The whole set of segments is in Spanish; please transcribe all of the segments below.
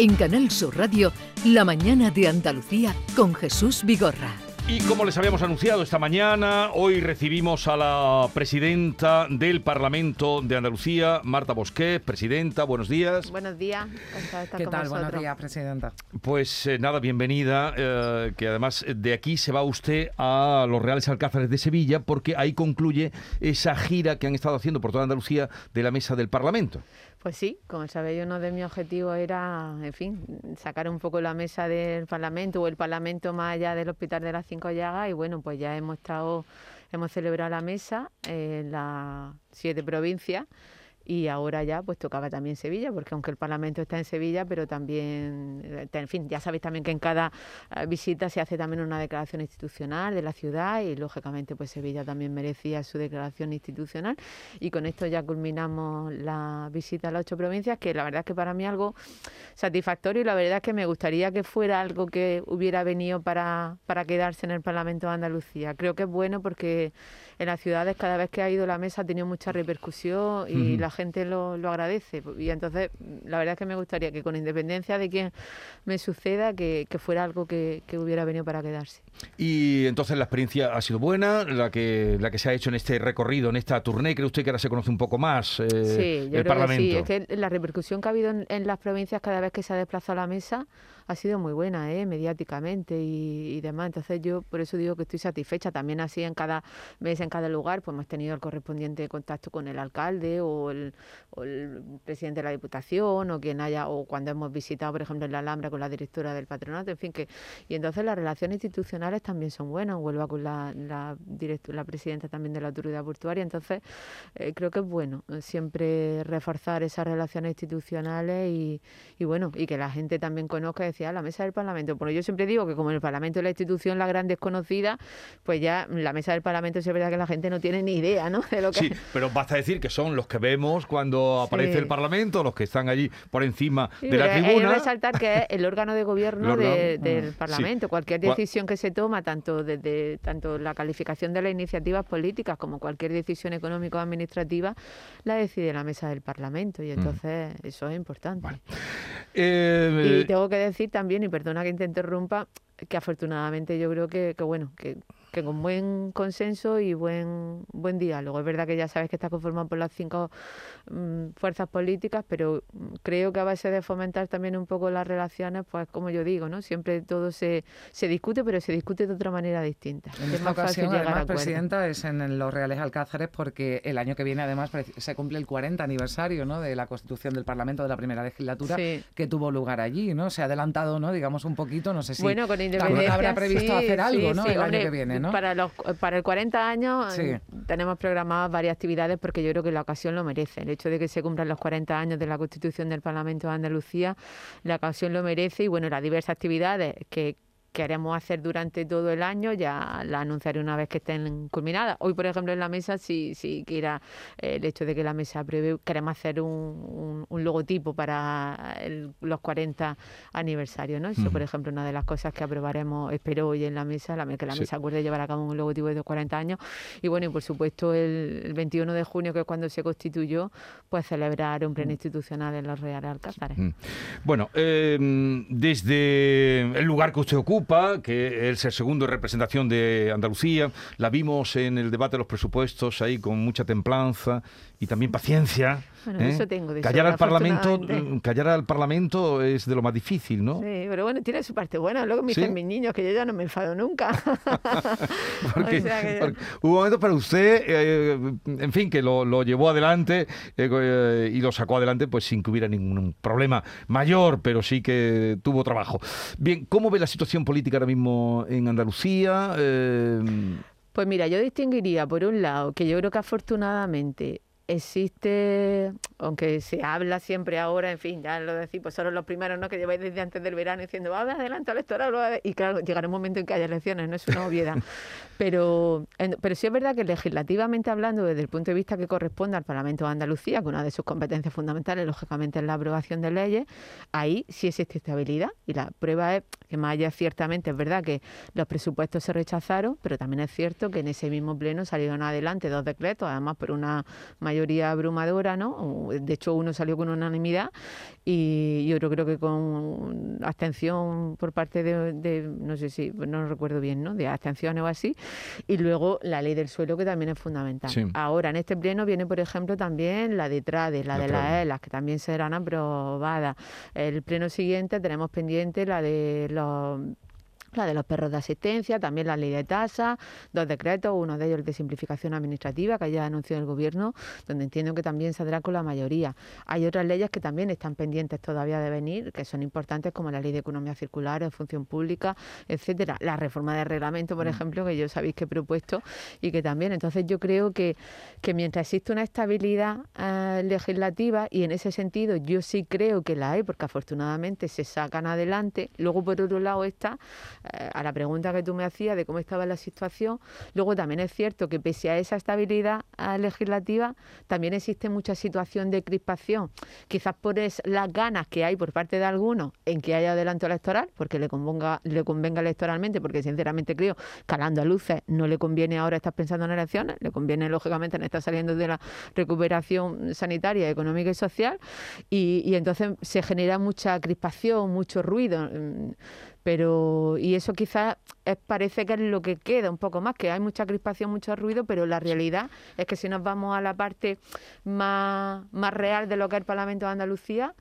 En Canal Sur Radio, La mañana de Andalucía con Jesús Vigorra. Y como les habíamos anunciado esta mañana, hoy recibimos a la presidenta del Parlamento de Andalucía, Marta Bosquet. Presidenta, buenos días. Buenos días. ¿Qué tal? Buenos días, presidenta. Pues eh, nada, bienvenida. eh, que además de aquí se va usted a los Reales Alcázares de Sevilla porque ahí concluye esa gira que han estado haciendo por toda Andalucía de la mesa del Parlamento. Pues sí, como sabéis, uno de mis objetivos era, en fin, sacar un poco la mesa del Parlamento o el Parlamento más allá del Hospital de las Cinco Llagas y bueno, pues ya hemos estado, hemos celebrado la mesa en las siete provincias y ahora ya pues tocaba también Sevilla, porque aunque el Parlamento está en Sevilla, pero también, eh, en fin, ya sabéis también que en cada eh, visita se hace también una declaración institucional de la ciudad y lógicamente pues Sevilla también merecía su declaración institucional y con esto ya culminamos la visita a las ocho provincias, que la verdad es que para mí algo satisfactorio y la verdad es que me gustaría que fuera algo que hubiera venido para, para quedarse en el Parlamento de Andalucía. Creo que es bueno porque en las ciudades cada vez que ha ido la mesa ha tenido mucha repercusión y Ujú. la gente lo, lo agradece. Y entonces, la verdad es que me gustaría que con independencia de quién me suceda, que, que fuera algo que, que hubiera venido para quedarse. Y entonces la experiencia ha sido buena, la que, la que se ha hecho en este recorrido, en esta tournée. ¿Cree usted que ahora se conoce un poco más eh, sí, yo el creo Parlamento? que sí. Es que la repercusión que ha habido en, en las provincias cada vez que se ha desplazado a la mesa ha sido muy buena, ¿eh? mediáticamente y, demás. Entonces yo por eso digo que estoy satisfecha. También así en cada mes, en cada lugar, pues hemos tenido el correspondiente contacto con el alcalde o el, o el presidente de la Diputación o quien haya, o cuando hemos visitado, por ejemplo, en la Alhambra con la directora del patronato, en fin, que y entonces las relaciones institucionales también son buenas. Huelva con la, la, direct- la presidenta también de la autoridad portuaria. Entonces eh, creo que es bueno eh, siempre reforzar esas relaciones institucionales y, y bueno, y que la gente también conozca, decía, "Ah, la mesa del Parlamento. Bueno, yo siempre digo que como el Parlamento es la institución, la gran desconocida, pues ya la mesa del Parlamento es verdad que la gente no tiene ni idea, ¿no? De lo que Sí, pero basta decir que son los que vemos cuando aparece Sí. el Parlamento, los que están allí por encima Sí, de la pero hay que tribuna. resaltar que es el órgano de gobierno de- del sí. Parlamento. Cualquier Cua- decisión que se toma, tanto desde tanto la calificación de las iniciativas políticas como cualquier decisión económico administrativa, la decide la mesa del Parlamento. Y entonces eso es importante. Vale. Eh, Y tengo que decir también, y perdona que te interrumpa, que afortunadamente yo creo que, que bueno, que, que con buen consenso y buen buen diálogo. Es verdad que ya sabes que está conformado por las cinco mm, fuerzas políticas, pero mm, creo que a base de fomentar también un poco las relaciones, pues como yo digo, ¿no? Siempre todo se, se discute, pero se discute de otra manera distinta. En Es esta más fácil ocasión, llegar a además, presidenta, es en los Reales Alcázares porque el año que viene, además, se cumple el 40 aniversario ¿no? de la constitución del Parlamento de la primera legislatura Sí. que tuvo lugar allí, ¿no? Se ha adelantado, ¿no? Digamos, un poquito, no sé si Bueno, con también independencia. habrá previsto sí, hacer algo, sí, ¿no? el hombre, año que viene, ¿no? Para, los, para el 40 años Sí. eh, tenemos programadas varias actividades porque yo creo que la ocasión lo merece. El hecho de que se cumplan los 40 años de la Constitución del Parlamento de Andalucía, la ocasión lo merece y bueno, las diversas actividades que queremos hacer durante todo el año, ya la anunciaré una vez que estén culminadas. Hoy, por ejemplo, en la mesa, sí, sí que era eh, el hecho de que la mesa prevé, queremos hacer un, un- un logotipo para el- los 40 aniversarios, ¿no? Eso, por ejemplo, una de las cosas que aprobaremos, espero hoy en la mesa, la, que la Sí. mesa acuerde llevar a cabo un logotipo de los 40 años. Y bueno, y por supuesto, el, el 21 de junio, que es cuando se constituyó, pues celebrar un pleno institucional en los Reales Alcázares. Mm. Bueno, eh, desde el lugar que usted ocupa, que es el segundo en representación de Andalucía, la vimos en el debate de los presupuestos ahí con mucha templanza y también paciencia. Bueno, ¿eh? eso tengo de callar al Parlamento, mm, callar al Parlamento es de lo más difícil, ¿no? Sí, pero bueno, tiene su parte buena. Luego me ¿Sí? dicen mis niños que yo ya no me enfado nunca. Porque, O sea que- porque hubo momentos para usted, eh, en fin, que lo, lo llevó adelante eh, y lo sacó adelante pues sin que hubiera ningún problema mayor, pero sí que tuvo trabajo. Bien, ¿cómo ve la situación política ahora mismo en Andalucía? Pues mira, yo distinguiría, por un lado, que yo creo que afortunadamente existe, aunque se habla siempre ahora, en fin, ya lo decís, pues son los primeros ¿no? que lleváis desde antes del verano diciendo, va adelante electoral, ade-". y claro, llegará un momento en que haya elecciones, no es una obviedad. pero, en- pero sí es verdad que legislativamente hablando, desde el punto de vista que corresponde al Parlamento de Andalucía, que una de sus competencias fundamentales, lógicamente, es la aprobación de leyes, ahí sí existe estabilidad. Y la prueba es que más allá ciertamente es verdad que los presupuestos se rechazaron, pero también es cierto que en ese mismo pleno salieron adelante dos decretos, además por una mayoría abrumadora, ¿no? De hecho, uno salió con unanimidad y yo creo que con abstención por parte de, no sé si, no recuerdo bien, ¿no? De abstenciones o así, y luego la ley del suelo que también es fundamental. Ahora, en este pleno viene, por ejemplo, también la de TRADES, la, de las ELAS, que también serán aprobadas. El pleno siguiente tenemos pendiente la de los la de los perros de asistencia, también la ley de tasa, dos decretos, uno de ellos el de simplificación administrativa que ya anunció el Gobierno, donde entiendo que también saldrá con la mayoría. Hay otras leyes que también están pendientes todavía de venir, que son importantes, como la ley de economía circular, de función pública, etcétera. La reforma de reglamento, por mm. ejemplo, que yo sabéis que he propuesto y que también. Entonces yo creo que, que mientras existe una estabilidad eh, legislativa, y en ese sentido yo sí creo que la hay, porque afortunadamente se sacan adelante, luego por otro lado está a la pregunta que tú me hacías de cómo estaba la situación, luego también es cierto que pese a esa estabilidad eh, legislativa, también existe mucha situación de crispación, quizás por las ganas que hay por parte de algunos en que haya adelanto electoral, porque le convenga, le convenga electoralmente, porque sinceramente creo que a luces no le conviene ahora estar pensando en elecciones, le conviene lógicamente en estar saliendo de la recuperación sanitaria, económica y social, y, y entonces se genera mucha crispación, mucho ruido mm, pero y eso quizás parece que es lo que queda un poco más, que hay mucha crispación, mucho ruido, pero la realidad es que si nos vamos a la parte más, más real de lo que es el Parlamento de Andalucía,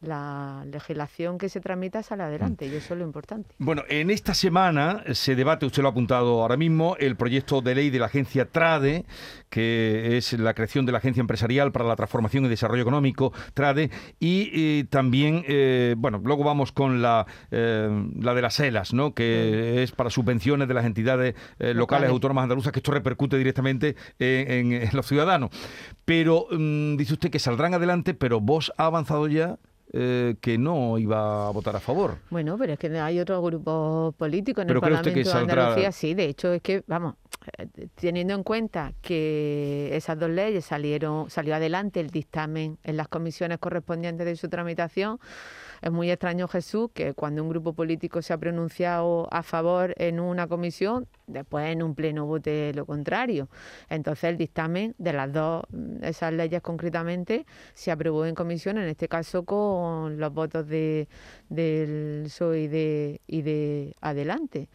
la legislación que se tramita sale adelante y eso es lo importante. Bueno, en esta semana se debate, usted lo ha apuntado ahora mismo, el proyecto de ley de la agencia TRADE, que es la creación de la Agencia Empresarial para la Transformación y Desarrollo Económico, TRADE, y, también, eh, bueno, luego vamos con la, eh, la de las ELAS, ¿no? que es para subvenciones de las entidades eh, locales, autónomas andaluzas, que esto repercute directamente en, los ciudadanos. Pero mm, dice usted que saldrán adelante, pero vos ha avanzado ya eh, que no iba a votar a favor. Bueno, pero es que hay otros grupos políticos en el Parlamento de Andalucía, sí, de hecho es que, vamos, eh, teniendo en cuenta que esas dos leyes salieron, salió adelante el dictamen en las comisiones correspondientes de su tramitación, es muy extraño, Jesús, que cuando un grupo político se ha pronunciado a favor en una comisión, después en un pleno vote lo contrario. Entonces el dictamen de las dos, mm, esas leyes concretamente, se aprobó en comisión, en este caso con los votos de, del PSOE y de, y de Adelante.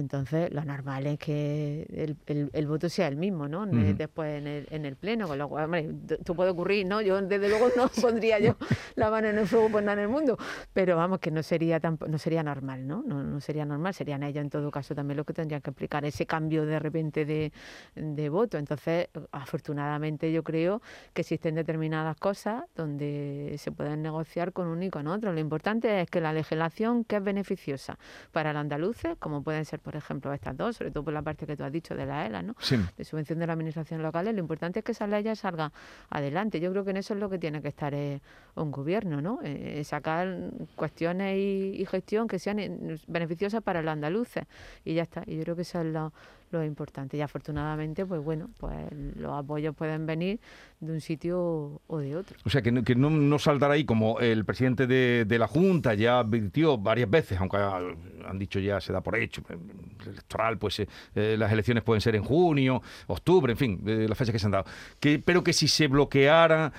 Entonces, lo normal es que el, voto sea el mismo, ¿no? Después en el, en el pleno, con lo cual, hombre, esto puede ocurrir, ¿no? Yo, desde luego, no pondría yo la mano en el fuego por nada en el mundo, pero vamos, que no sería no sería normal, ¿no? ¿no? No sería normal, serían ellos en todo caso también los que tendrían que explicar ese cambio de repente de, de voto. Entonces, afortunadamente, yo creo que existen determinadas cosas donde se pueden negociar con uno y con otro. Lo importante es que la legislación que es beneficiosa para los andaluces, como pueden ser por ejemplo, estas dos, sobre todo por la parte que tú has dicho de la ELA, ¿no? De subvención de la administración local, lo importante es que esa ley ya salga adelante. Yo creo que en eso es lo que tiene que estar eh, un gobierno, ¿no? Eh, sacar cuestiones y, gestión que sean beneficiosas para los andaluces. Y ya está. Y yo creo que eso es lo, lo importante. Y afortunadamente, pues bueno, pues los apoyos pueden venir de un sitio o de otro. O sea, que no, que no, saltará ahí como el presidente de, la Junta ya advirtió varias veces, aunque han dicho ya se da por hecho, eh, electoral, pues eh, eh, las elecciones pueden ser en junio, octubre, en fin, las fechas que se han dado. Que, pero que si se bloqueara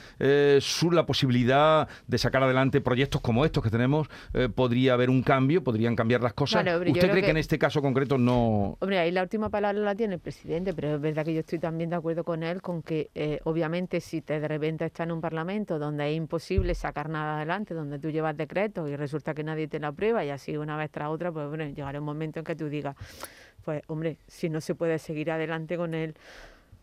su, la posibilidad de sacar adelante proyectos como estos que tenemos, podría haber un cambio, podrían cambiar las cosas. ¿Usted cree que... en este caso concreto no...? Hombre, ahí la última palabra la tiene el presidente, pero es verdad que yo estoy también de acuerdo con él con que obviamente si te de repente estás en un parlamento donde es imposible sacar nada adelante, donde tú llevas decretos y resulta que nadie te la aprueba y así una vez tras otra, pues bueno, llegará un momento en que tú digas, pues hombre, si no se puede seguir adelante con el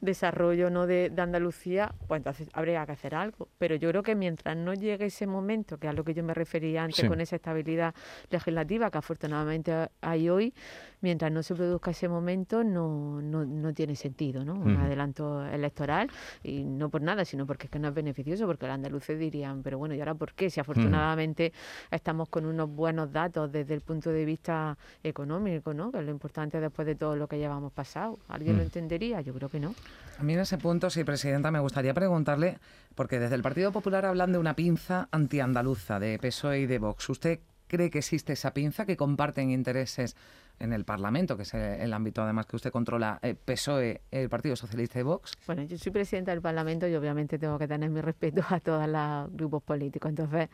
desarrollo no de, Andalucía, pues entonces habría que hacer algo. Pero yo creo que mientras no llegue ese momento, que es a lo que yo me refería antes con esa estabilidad legislativa que afortunadamente hay hoy, mientras no se produzca ese momento no, no, no tiene sentido, ¿no? Un adelanto electoral y no por nada, sino porque es que no es beneficioso, porque los andaluces dirían, pero bueno, ¿y ahora por qué? Si afortunadamente estamos con unos buenos datos desde el punto de vista económico, ¿no? Que es lo importante después de todo lo que llevamos pasado. ¿Alguien lo entendería? Yo creo que no. A mí en ese punto, sí, Presidenta, me gustaría preguntarle, porque desde el Partido Popular hablan de una pinza antiandaluza, de PSOE y de Vox. ¿Usted cree que existe esa pinza, que comparten intereses en el Parlamento, que es el ámbito además que usted controla, eh, PSOE, el Partido Socialista y Vox? Bueno, yo soy presidenta del Parlamento y obviamente tengo que tener mi respeto a todos los grupos políticos. Entonces,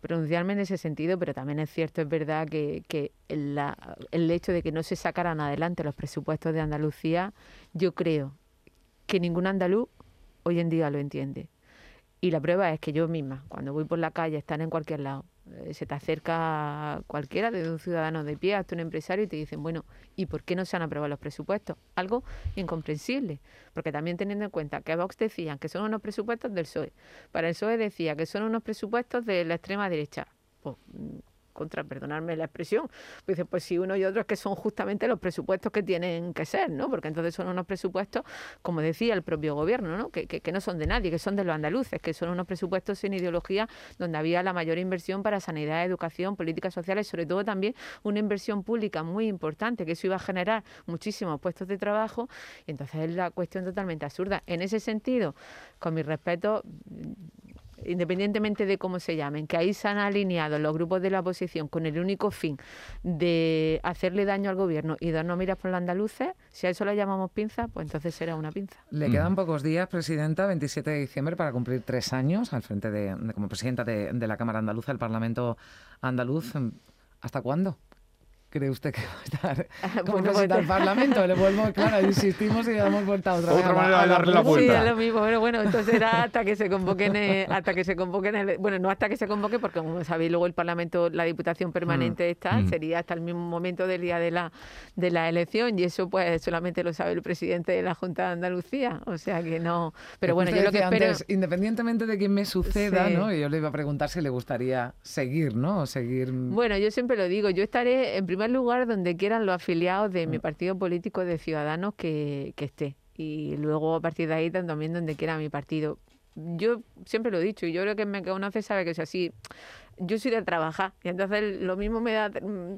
pronunciarme en ese sentido, pero también es cierto, es verdad que, el hecho de que no se sacaran adelante los presupuestos de Andalucía, yo creo que ningún andaluz hoy en día lo entiende. Y la prueba es que yo misma, cuando voy por la calle, están en cualquier lado, eh, se te acerca cualquiera, desde un ciudadano de pie hasta un empresario y te dicen, bueno, ¿y por qué no se han aprobado los presupuestos? Algo incomprensible, porque también teniendo en cuenta que Vox decían que son unos presupuestos del PSOE, para el PSOE decía que son unos presupuestos de la extrema derecha. Pues, contra, perdonarme la expresión, pues dice, pues si uno y otro es que son justamente los presupuestos que tienen que ser, ¿no? Porque entonces son unos presupuestos, como decía el propio gobierno, ¿no? Que, que, no son de nadie, que son de los andaluces, que son unos presupuestos sin ideología donde había la mayor inversión para sanidad, educación, políticas sociales, sobre todo también una inversión pública muy importante, que eso iba a generar muchísimos puestos de trabajo, y entonces es la cuestión totalmente absurda. En ese sentido, con mi respeto, independientemente de cómo se llamen, que ahí se han alineado los grupos de la oposición con el único fin de hacerle daño al gobierno y darnos miras por los andaluces, si a eso le llamamos pinza, pues entonces será una pinza. Le mm. quedan pocos días, Presidenta, 27 de diciembre, para cumplir tres años al frente de, como Presidenta de, de la Cámara Andaluza, del Parlamento andaluz. ¿Hasta cuándo? Cree usted que va a estar como presidente del Parlamento? Le vuelvo, claro, insistimos y le damos vuelta a otra, otra manera de darle la vuelta. Sí, es lo mismo, pero bueno, entonces era hasta que se convoquen, hasta que se convoquen, bueno, no hasta que se convoque, porque como sabéis, luego el Parlamento, la Diputación Permanente mm, está, mm. sería hasta el mismo momento del día de la, de la elección, y eso pues solamente lo sabe el presidente de la Junta de Andalucía, o sea que no, pero bueno, yo lo que espero... Antes, independientemente de quién me suceda, ¿no? Y yo le iba a preguntar si le gustaría seguir, ¿no? O seguir... Bueno, yo siempre lo digo, yo estaré en primer primer lugar donde quieran los afiliados de mi mm. partido político de Ciudadanos que, esté. Y luego a partir de ahí también donde quiera mi partido. Yo siempre lo he dicho y yo creo que me conoce sabe que es así. Yo soy de trabajar y entonces lo mismo me da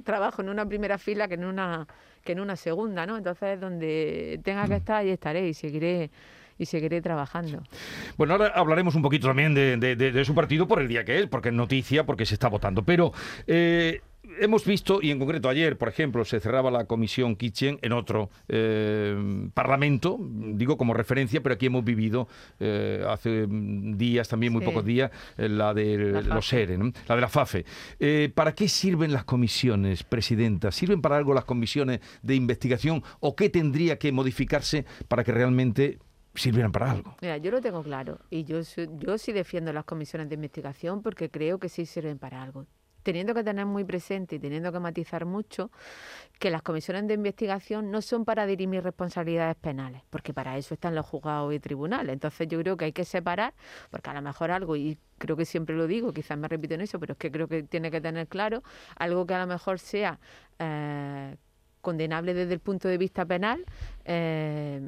trabajo en una primera fila que en una que en una segunda, ¿no? Entonces donde tenga que mm. estar ahí estaré y seguiré y seguiré trabajando. Bueno, ahora hablaremos un poquito también de, de, su partido por el día que es, porque es noticia, porque se está votando. Pero eh, hemos visto, y en concreto ayer, por ejemplo, se cerraba la comisión Kitchen en otro eh, parlamento, digo como referencia, pero aquí hemos vivido eh, hace días, también muy pocos días, eh, la de los SERE, la de la FAFE. ¿Para qué sirven las comisiones, Presidenta? ¿Sirven para algo las comisiones de investigación o qué tendría que modificarse para que realmente sirvieran para algo. Mira, yo lo tengo claro y yo, yo sí defiendo las comisiones de investigación porque creo que sí sirven para algo teniendo que tener muy presente y teniendo que matizar mucho que las comisiones de investigación no son para dirimir responsabilidades penales, porque para eso están los juzgados y tribunales. Entonces yo creo que hay que separar, porque a lo mejor algo, y creo que siempre lo digo, quizás me repito en eso, pero es que creo que tiene que tener claro algo que a lo mejor sea... Eh, condenable desde el punto de vista penal, eh,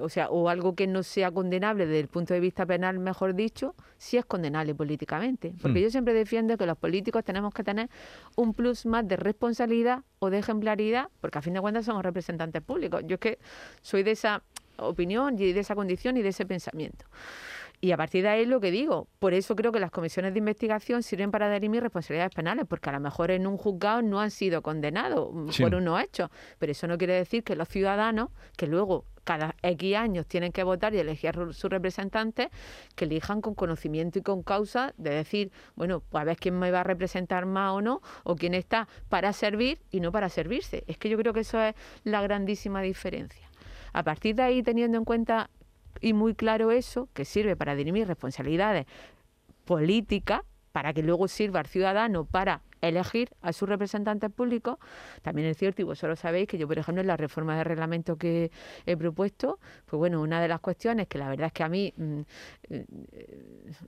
o sea, o algo que no sea condenable desde el punto de vista penal, mejor dicho, sí es condenable políticamente. Porque hmm. yo siempre defiendo que los políticos tenemos que tener un plus más de responsabilidad o de ejemplaridad, porque a fin de cuentas somos representantes públicos. Yo es que soy de esa opinión y de esa condición y de ese pensamiento. Y a partir de ahí lo que digo, por eso creo que las comisiones de investigación sirven para dirimir responsabilidades penales, porque a lo mejor en un juzgado no han sido condenados por unos hechos, pero eso no quiere decir que los ciudadanos, que luego cada X años tienen que votar y elegir a sus representantes, que elijan con conocimiento y con causa de decir, bueno, pues a ver quién me va a representar más o no, o quién está para servir y no para servirse. Es que yo creo que eso es la grandísima diferencia. A partir de ahí, teniendo en cuenta y muy claro eso, que sirve para dirimir responsabilidades políticas, para que luego sirva al ciudadano para elegir a sus representantes públicos. También es cierto, y vosotros sabéis, que yo, por ejemplo, en la reforma de reglamento que he propuesto, pues bueno, una de las cuestiones que la verdad es que a mí mm,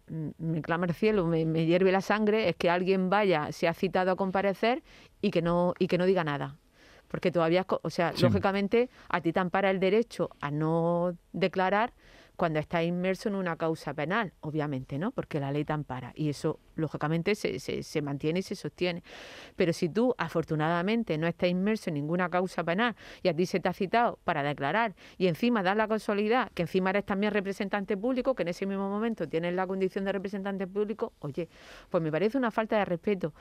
mm, me clama el cielo, me, me, hierve la sangre, es que alguien vaya, se ha citado a comparecer y que no, y que no diga nada porque todavía, o sea, lógicamente a ti te ampara el derecho a no declarar cuando estás inmerso en una causa penal, obviamente, ¿no? Porque la ley te ampara y eso, lógicamente, se, se, mantiene y se sostiene. Pero si tú, afortunadamente, no estás inmerso en ninguna causa penal y a ti se te ha citado para declarar y encima das la casualidad que encima eres también representante público, que en ese mismo momento tienes la condición de representante público, oye, pues me parece una falta de respeto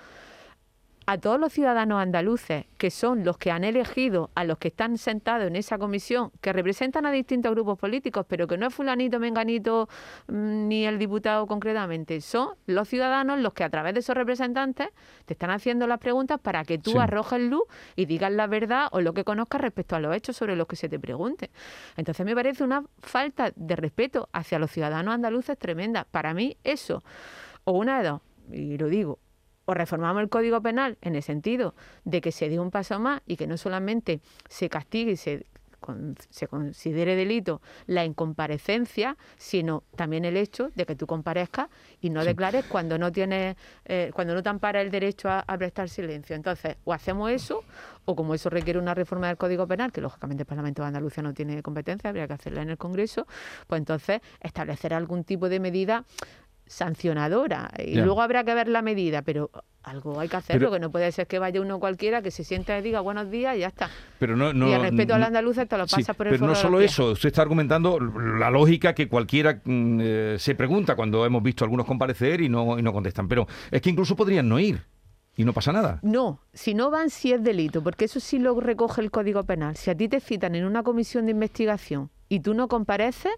a todos los ciudadanos andaluces, que son los que han elegido a los que están sentados en esa comisión, que representan a distintos grupos políticos, pero que no es fulanito, menganito, mm, ni el diputado concretamente, son los ciudadanos los que a través de esos representantes te están haciendo las preguntas para que tú Sí. arrojes luz y digas la verdad o lo que conozcas respecto a los hechos sobre los que se te pregunte. Entonces me parece una falta de respeto hacia los ciudadanos andaluces tremenda. Para mí eso, o una de dos, y lo digo, o reformamos el Código Penal en el sentido de que se dé un paso más y que no solamente se castigue y se, con- se considere delito la incomparecencia, sino también el hecho de que tú comparezcas y no declares cuando no tienes, eh, cuando no te ampara el derecho a, a prestar silencio. Entonces, o hacemos eso, o como eso requiere una reforma del Código Penal, que lógicamente el Parlamento de Andalucía no tiene competencia, habría que hacerla en el Congreso, pues entonces establecer algún tipo de medida sancionadora y luego habrá que ver la medida, pero algo hay que hacerlo, Pero- que no puede ser que vaya uno cualquiera que se sienta y diga buenos días y ya está. Pero no, no, y el respeto al no- andaluz te lo Sí, pasa por el pero no solo eso, usted está argumentando la lógica que cualquiera mm, eh, se pregunta cuando hemos visto a algunos comparecer y no, y no contestan. Pero es que incluso podrían no ir y no pasa nada. No, si no van, sí es delito, porque eso sí lo recoge el Código Penal. Si a ti te citan en una comisión de investigación y tú no compareces,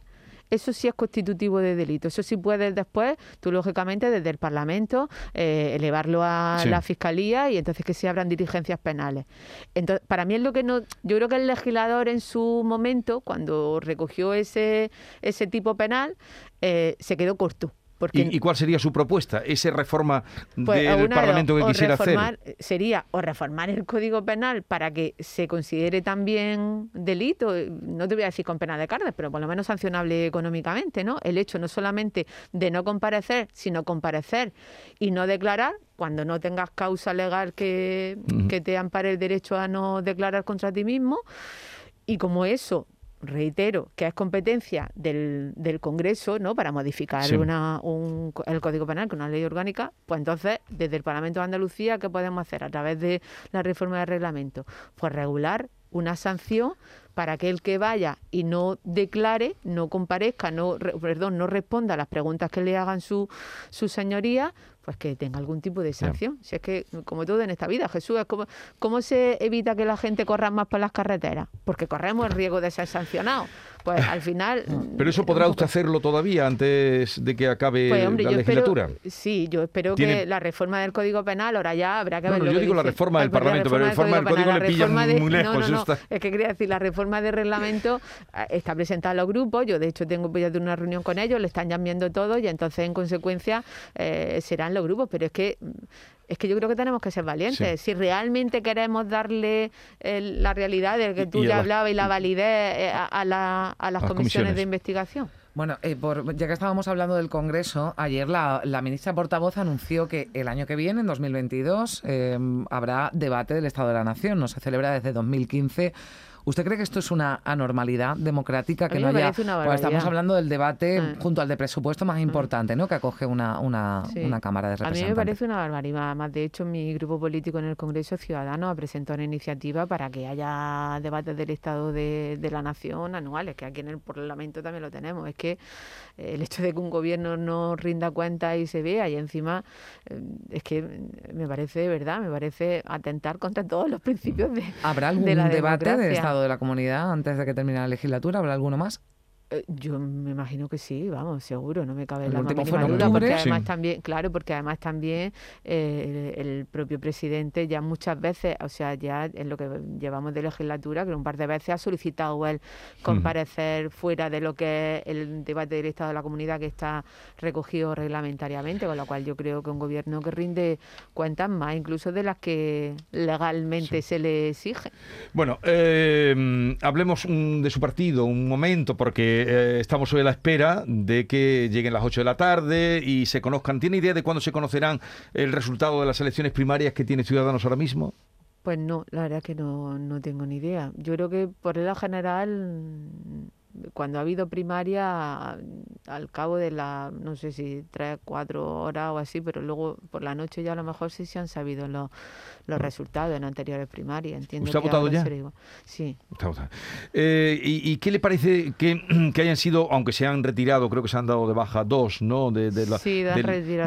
eso sí es constitutivo de delito. Eso sí puedes después, tú lógicamente desde el Parlamento, eh, elevarlo a Sí. la Fiscalía y entonces que se abran diligencias penales. Entonces, para mí es lo que no... Yo creo que el legislador en su momento, cuando recogió ese, ese tipo penal, eh, se quedó corto. Porque ¿Y, y cuál sería su propuesta? ¿Esa reforma pues, del de Parlamento dos, que quisiera reformar- hacer? Sería o reformar el Código Penal para que se considere también delito, eh, no te voy a decir con pena de cárcel, pero por lo menos sancionable económicamente, ¿no? El hecho no solamente de no comparecer, sino comparecer y no declarar cuando no tengas causa legal que te ampare el derecho a no declarar contra ti mismo. Y como eso, reitero, que es competencia del, del Congreso, ¿no? Para modificar Sí. una, un el Código Penal, que es una ley orgánica, pues entonces, desde el Parlamento de Andalucía, ¿qué podemos hacer a través de la reforma del reglamento? Pues regular una sanción para aquel que vaya y no declare, no comparezca, no, perdón, no responda a las preguntas que le hagan su, su señoría, pues que tenga algún tipo de sanción. Si es que, como todo en esta vida, Jesús, es como, ¿cómo se evita que la gente corra más por las carreteras? Porque corremos el riesgo de ser sancionados. Pues al final... Pero eso mm, podrá usted hacerlo todavía antes de que acabe pues, hombre, la yo espero- legislatura. sí, yo espero Tiene- que la reforma del Código Penal, ahora ya habrá que ver no, lo yo que digo la reforma del Parlamento, pero la reforma del Código Penal, le la pilla de- muy lejos, No, no, eso no, está- es que quería decir, la reforma de reglamento eh, está presentada a los grupos, yo de hecho tengo ya de una reunión con ellos, le están ya viendo todo y entonces en consecuencia eh, serán los grupos, pero es que mm, es que yo creo que tenemos que ser valientes. Si realmente queremos darle el- la realidad del que tú ya hablabas y la validez eh, a, a la- a las las comisiones comisiones. de investigación. Bueno, eh, por- ya que estábamos hablando del Congreso, ayer la, la ministra portavoz anunció que el año que viene, en 2022, eh, habrá debate del Estado de la Nación. No se celebra desde 2015. ¿Usted cree que esto es una anormalidad democrática? Que A mí no me haya. Pues estamos hablando del debate Ah. junto al de presupuesto más importante, ¿no? Que acoge una, una, Sí. una Cámara de A mí Representantes. me parece una barbaridad. Además, de hecho, mi grupo político en el Congreso Ciudadanos ha presentado una iniciativa para que haya debates del Estado de, de la Nación anuales, que aquí en el Parlamento también lo tenemos. Es que eh, el hecho de que un gobierno no rinda cuenta y se vea, y encima, eh, es que mm, me parece de verdad, me parece atentar contra todos los principios de, ¿Habrá algún de la debate democracia. Estado de la Comunidad antes de que termine la legislatura? ¿Habrá alguno más? Eh, Yo me imagino que sí, vamos, seguro, no me cabe El la más mínima duda, porque además Sí. también, claro, porque además también eh, el, el propio presidente ya muchas veces, o sea, ya en lo que llevamos de legislatura, que un par de veces ha solicitado él comparecer fuera de lo que es el debate del Estado de la Comunidad que está recogido reglamentariamente, con lo cual yo creo que un gobierno que rinde cuentas más incluso de las que legalmente se le exige. Bueno, eh, hablemos mm, de su partido un momento, porque eh, estamos hoy a la espera de que lleguen las 8 de la tarde y se conozcan. ¿Tiene idea de cuándo se conocerán el resultado de las elecciones primarias que tiene Ciudadanos ahora mismo? Pues no, la verdad es que no, no tengo ni idea. Yo creo que por regla general cuando ha habido primaria, al cabo de la, no sé si tres, cuatro horas o así, pero luego por la noche ya a lo mejor sí se han sabido los, los resultados en anteriores primarias. Entiendo ¿Usted ha votado ya? Sí. Eh, ¿y, y qué le parece que, que hayan sido, aunque se han retirado, creo que se han dado de baja dos, ¿no? De, de la- Sí, de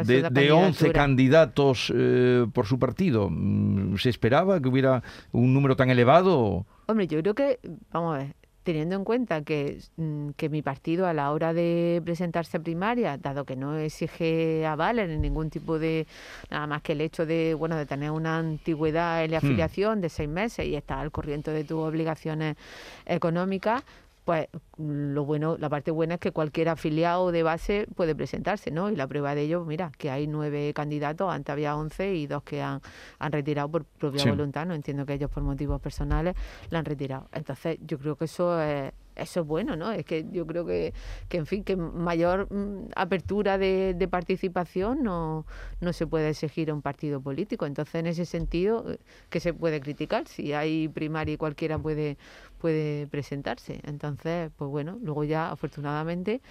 de, la de 11 candidatura. candidatos eh, por su partido. Mm, ¿Se esperaba que hubiera un número tan elevado? Hombre, yo creo que, vamos a ver, teniendo en cuenta que, mm, que mi partido a la hora de presentarse a primaria, dado que no exige avales ni ningún tipo de, nada más que el hecho de, bueno, de tener una antigüedad en la Hmm. afiliación de seis meses y estar al corriente de tus obligaciones económicas, pues lo bueno, la parte buena es que cualquier afiliado de base puede presentarse, ¿no? Y la prueba de ello, mira, que hay nueve candidatos, antes había once y dos que han, han retirado por propia Sí. voluntad, no entiendo que ellos por motivos personales la han retirado. Entonces, yo creo que eso es, eso es bueno, ¿no? Es que yo creo que, que en fin, que mayor mm, apertura de, de participación no, no se puede exigir a un partido político. Entonces, en ese sentido, eh, que se puede criticar? Si hay primaria y cualquiera puede, puede presentarse. Entonces, pues bueno, luego ya, afortunadamente,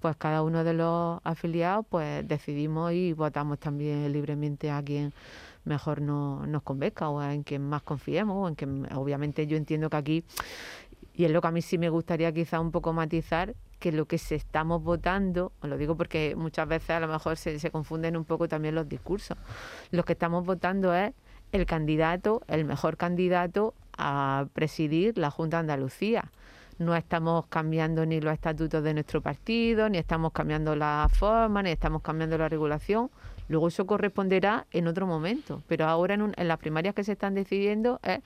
pues cada uno de los afiliados, pues decidimos y votamos también libremente a quien mejor no, nos convenzca o en quien más confiemos o en que obviamente yo entiendo que aquí y es lo que a mí sí me gustaría quizá un poco matizar, que lo que se estamos votando, os lo digo porque muchas veces a lo mejor se, se confunden un poco también los discursos, lo que estamos votando es el candidato, el mejor candidato a presidir la Junta de Andalucía. No estamos cambiando ni los estatutos de nuestro partido, ni estamos cambiando la forma, ni estamos cambiando la regulación. Luego eso corresponderá en otro momento. Pero ahora en, un- en las primarias que se están decidiendo es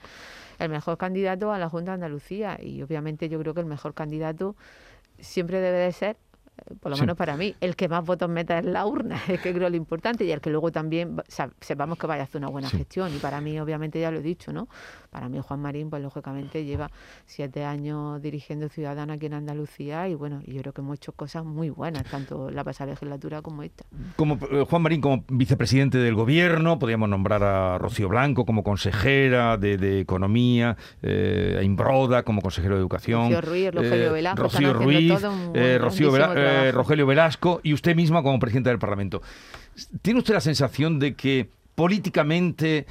el mejor candidato a la Junta de Andalucía. Y obviamente yo creo que el mejor candidato siempre debe de ser, por lo Sí. menos para mí, el que más votos meta en la urna. Es que creo lo importante y el que luego también sepamos que vaya a hacer una buena Sí. gestión. Y para mí, obviamente, ya lo he dicho, ¿no? Para mí Juan Marín, pues lógicamente lleva siete años dirigiendo Ciudadana aquí en Andalucía y bueno, yo creo que hemos hecho cosas muy buenas, tanto la pasada legislatura como esta. Como eh, Juan Marín como vicepresidente del gobierno, podríamos nombrar a Rocío Blanco como consejera de, de Economía, eh, a Imbroda como consejero de Educación. Rocío Ruiz, Rogelio Velasco, Rocío están haciendo Ruiz, todo un eh, Rocío grandísimo eh. Rogelio Velasco y usted misma como presidenta del Parlamento. ¿Tiene usted la sensación de que políticamente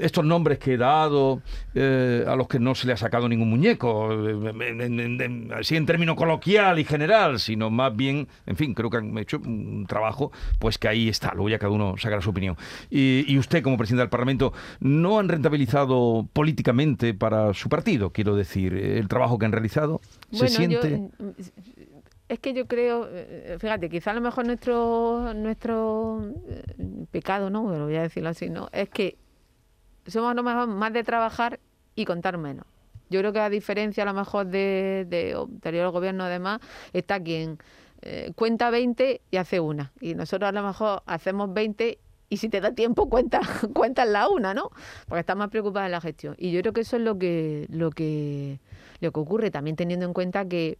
estos nombres que he dado, eh, a los que no se le ha sacado ningún muñeco, eh, en- en- en- en- así en término coloquial y general, sino más bien, en fin, creo que han hecho un trabajo, pues que ahí está, luego ya cada uno sacará su opinión. Y, y usted, como presidente del Parlamento, ¿no han rentabilizado políticamente para su partido, quiero decir, el trabajo que han realizado? ¿Se Bueno, yo, siente? mm, es que yo creo, eh, fíjate, quizá a lo mejor nuestro nuestro eh, pecado, ¿no? Bueno, voy a decirlo así, ¿no? Es que somos mejor más de trabajar y contar menos. Yo creo que a diferencia a lo mejor de, de anterior gobierno además, está quien eh, cuenta 20 y hace una. Y nosotros a lo mejor hacemos 20 y si te da tiempo cuenta, cuentas la una, ¿no? Porque estás más preocupada en la gestión. Y yo creo que eso es lo que, lo que, lo que ocurre, también teniendo en cuenta que,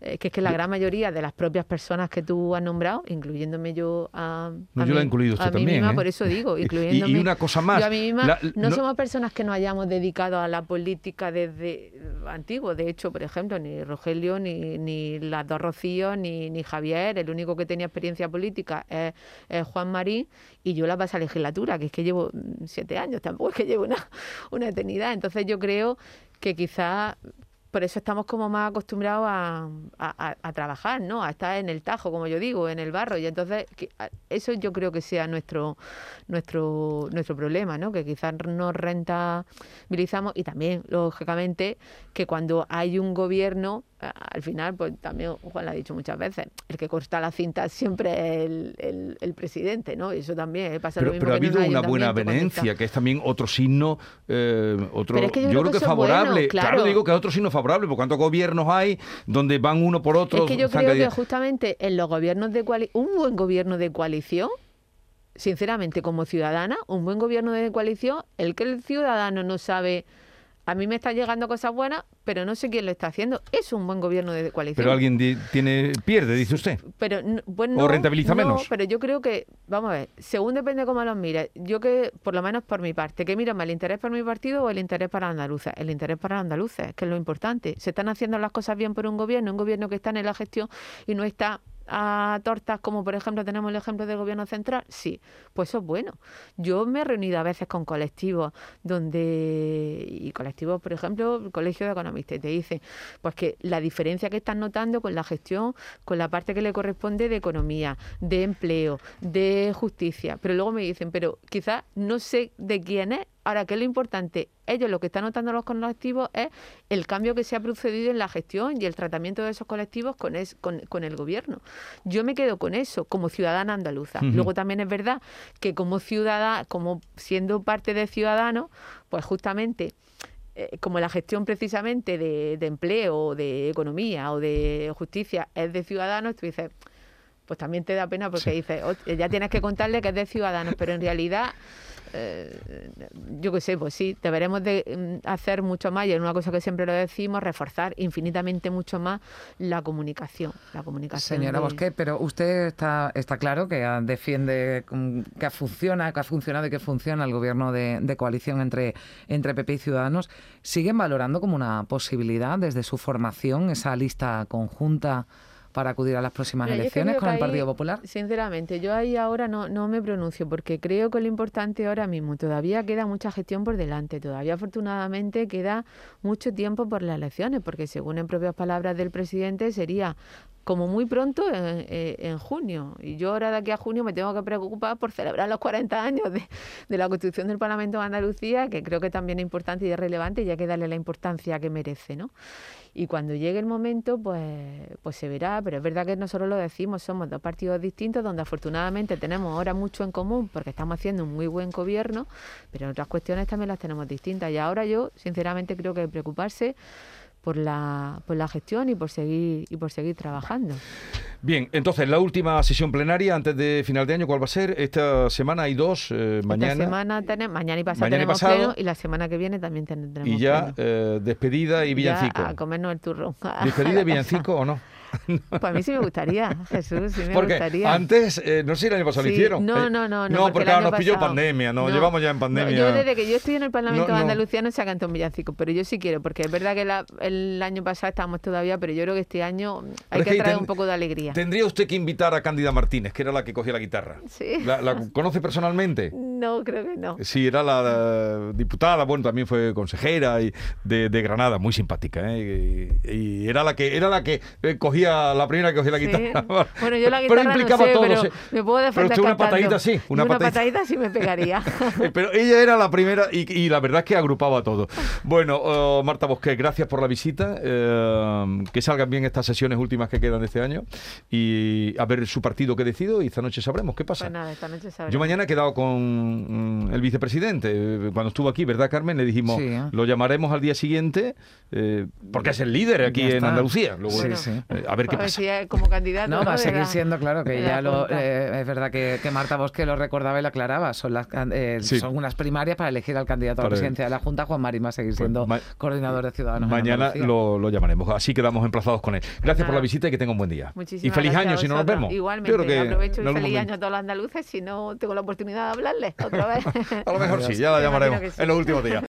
eh, que es que la gran mayoría de las propias personas que tú has nombrado, incluyéndome yo a, No, a yo la he mí- incluido usted a mí también, misma, ¿eh? por eso digo, Y- y- incluyéndome. y una cosa más, Yo a mí misma la- no, no- somos personas que nos hayamos dedicado a la política desde antiguo. De hecho, por ejemplo, ni Rogelio, ni, ni las dos Rocío, ni, ni Javier, el único que tenía experiencia política es, es Juan Marín, y yo la pasada legislatura, que es que llevo mm, siete años, tampoco es que llevo una, una eternidad. Entonces yo creo que quizás por eso estamos como más acostumbrados a, a- a- trabajar, ¿no? A estar en el tajo, como yo digo, en el barro. Y entonces que- eso yo creo que sea nuestro nuestro nuestro problema, ¿no? Que quizás nos rentabilizamos y también, lógicamente, que cuando hay un gobierno, al final, pues también Juan lo ha dicho muchas veces, el que corta la cinta siempre es el, el- el presidente, ¿no? Y eso también ¿eh? pasa Pero, lo mismo pero ha que habido una buena venencia, que es también otro signo, eh, otro, es que yo creo que bueno, favorable. claro. digo que es otro signo favorable, porque cuántos gobiernos hay donde van uno por otro. Es que yo creo que justamente en los gobiernos de coalición, un buen gobierno de coalición, sinceramente como ciudadana, un buen gobierno de coalición, el que el ciudadano no sabe a mí me están llegando cosas buenas, pero no sé quién lo está haciendo. Es un buen gobierno de coalición. Pero alguien di- tiene pierde, dice usted. Pero, bueno, ¿O no, rentabiliza no, menos? pero yo creo que, vamos a ver, según depende cómo los mires, yo que, por lo menos por mi parte, que miro más el interés por mi partido o el interés para los andaluces. El interés para los andaluces, que es lo importante. Se están haciendo las cosas bien por un gobierno, un gobierno que está en la gestión y no está a tortas como por ejemplo tenemos el ejemplo del gobierno central, sí, pues eso es bueno. Yo me he reunido a veces con colectivos donde, y colectivos, por ejemplo, el Colegio de Economistas, y te dicen pues que la diferencia que están notando con la gestión, con la parte que le corresponde de economía, de empleo, de justicia, pero luego me dicen, pero quizás no sé de quién es, Ahora, ¿qué lo importante? Ellos lo que están notando los colectivos es el cambio que se ha procedido en la gestión y el tratamiento de esos colectivos con, es- con, con el gobierno. Yo me quedo con eso como ciudadana andaluza. Luego también es verdad que como ciudadana, como siendo parte de ciudadanos, pues justamente eh, como la gestión precisamente de, de empleo, de economía o de justicia es de ciudadanos, tú dices, pues también te da pena porque Sí. dices, "Oh, ya tienes que contarle que es de ciudadanos, pero en realidad, eh, yo qué sé, pues sí, deberemos de mm, hacer mucho más, y es una cosa que siempre lo decimos, reforzar infinitamente mucho más la comunicación. La comunicación Señora de- Bosquet, pero usted está, está claro que defiende mm, que funciona, que ha funcionado y que funciona el gobierno de, de coalición entre, entre PP y Ciudadanos. ¿Siguen valorando como una posibilidad desde su formación esa lista conjunta para acudir a las próximas elecciones con el ahí, Partido Popular? Sinceramente, yo ahí ahora no, no me pronuncio porque creo que lo importante ahora mismo, todavía queda mucha gestión por delante, todavía afortunadamente queda mucho tiempo por las elecciones, porque según en propias palabras del presidente sería como muy pronto en, en- junio. Y yo ahora de aquí a junio me tengo que preocupar por celebrar los 40 años de, la Constitución del Parlamento de Andalucía, que creo que también es importante y es relevante y hay que darle la importancia que merece, ¿no? Y cuando llegue el momento, pues, pues se verá, pero es verdad que nosotros lo decimos, somos dos partidos distintos donde afortunadamente tenemos ahora mucho en común porque estamos haciendo un muy buen gobierno, pero en otras cuestiones también las tenemos distintas. Y ahora yo, sinceramente, creo que preocuparse por la, por la gestión y por seguir y por seguir trabajando. Bien, entonces la última sesión plenaria antes de final de año, ¿cuál va a ser? Esta semana hay dos, eh, mañana. Esta semana tenemos, mañana y pasado Mañana y tenemos pasado. pleno y la semana que viene también ten- tenemos y ya pleno. eh, despedida y Ya villancico. a comernos el turrón. ¿Despedida y villancico o no? Pues a mí sí me gustaría, Jesús, sí me Porque gustaría. antes, eh, no sé si el año pasado lo hicieron. No, Eh, no, no. No, porque, porque ahora nos pilló pandemia, ¿no? Llevamos ya en No, pandemia. yo desde que yo estoy en el Parlamento No, de no. Andalucía no se ha cantado un villancico, pero yo sí quiero, porque es verdad que la- el año pasado estábamos todavía, pero yo creo que este año Pero hay es que traer ten- un poco de alegría. Tendría usted que invitar a Cándida Martínez, que era la que cogía la guitarra. Sí. ¿La, la conoce personalmente? No, creo que no. Sí, era la, la diputada, bueno, también fue consejera y de, de Granada, muy simpática, ¿eh? Y, y era la que era la que eh, cogía la primera que cogía la Sí. guitarra. Bueno, yo la Pero guitarra implicaba no sé, todo, pero sí. me puedo Pero defender usted una cantando. patadita sí, una patadita. patadita sí me pegaría. Eh, Pero ella era la primera y, y la verdad es que agrupaba todo. Bueno, eh, Marta Bosquet, gracias por la visita. eh, que salgan bien estas sesiones últimas que quedan de este año. Y a ver su partido que decido y esta noche sabremos qué pasa. Pues nada, esta noche sabremos. Yo mañana he quedado con mm, el vicepresidente. eh, Cuando estuvo aquí, ¿verdad, Carmen? Le dijimos, Sí, ¿eh? lo llamaremos al día siguiente, eh, porque es el líder aquí Ya en está. Andalucía. Luego, Sí, sí. eh, a ver qué pasa. si es como candidato. No, va a seguir la- siendo, claro, que ya lo, eh, es verdad que, que Marta Bosque lo recordaba y lo aclaraba. Son, las, eh, Sí. son unas primarias para elegir al candidato a la presidencia de la Junta. Juan Marín va a seguir Pues siendo coordinador de Ciudadanos. Mañana lo, lo llamaremos. Así quedamos emplazados con él. Gracias por la visita y que tenga un buen día. Muchísimas y feliz año si no nos vemos. Igualmente, Yo creo que aprovecho y feliz momento. año a todos los andaluces si no tengo la oportunidad de hablarles otra vez. A lo mejor sí, ya la llamaremos sí. en los últimos días.